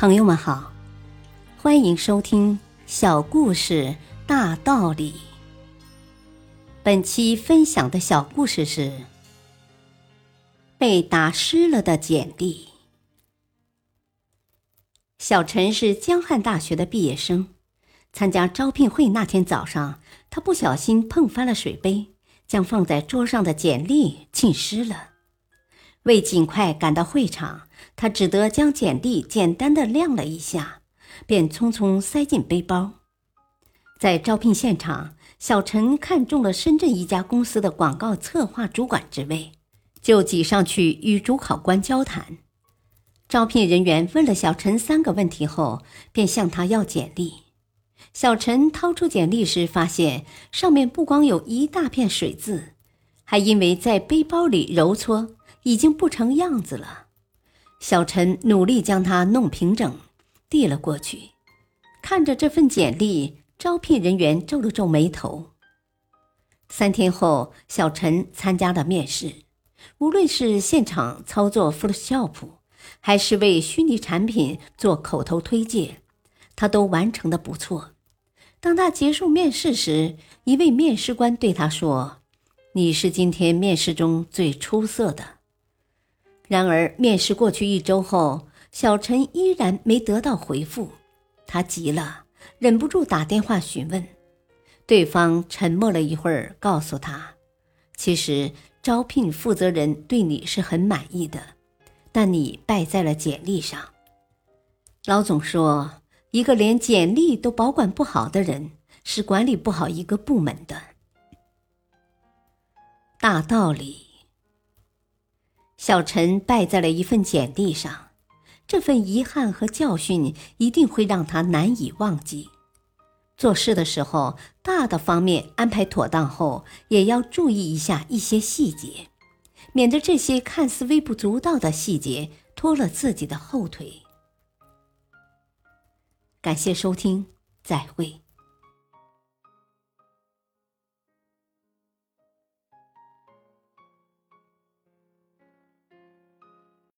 朋友们好，欢迎收听《小故事大道理》。本期分享的小故事是被打湿了的简历。小陈是江汉大学的毕业生，参加招聘会那天早上，他不小心碰翻了水杯，将放在桌上的简历浸湿了。为尽快赶到会场，他只得将简历简单的晾了一下，便匆匆塞进背包。在招聘现场，小陈看中了深圳一家公司的广告策划主管职位，就挤上去与主考官交谈。招聘人员问了小陈三个问题后，便向他要简历。小陈掏出简历时，发现上面不光有一大片水渍，还因为在背包里揉搓。已经不成样子了，小陈努力将它弄平整，递了过去。看着这份简历，招聘人员皱了皱眉头。三天后，小陈参加了面试，无论是现场操作 Photoshop，还是为虚拟产品做口头推荐，他都完成的不错。当他结束面试时，一位面试官对他说：“你是今天面试中最出色的。”然而，面试过去一周后，小陈依然没得到回复，他急了，忍不住打电话询问。对方沉默了一会儿，告诉他：“其实招聘负责人对你是很满意的，但你败在了简历上。”老总说：“一个连简历都保管不好的人，是管理不好一个部门的。”大道理。小陈败在了一份简历上，这份遗憾和教训一定会让他难以忘记。做事的时候，大的方面安排妥当后，也要注意一下一些细节，免得这些看似微不足道的细节拖了自己的后腿。感谢收听，再会。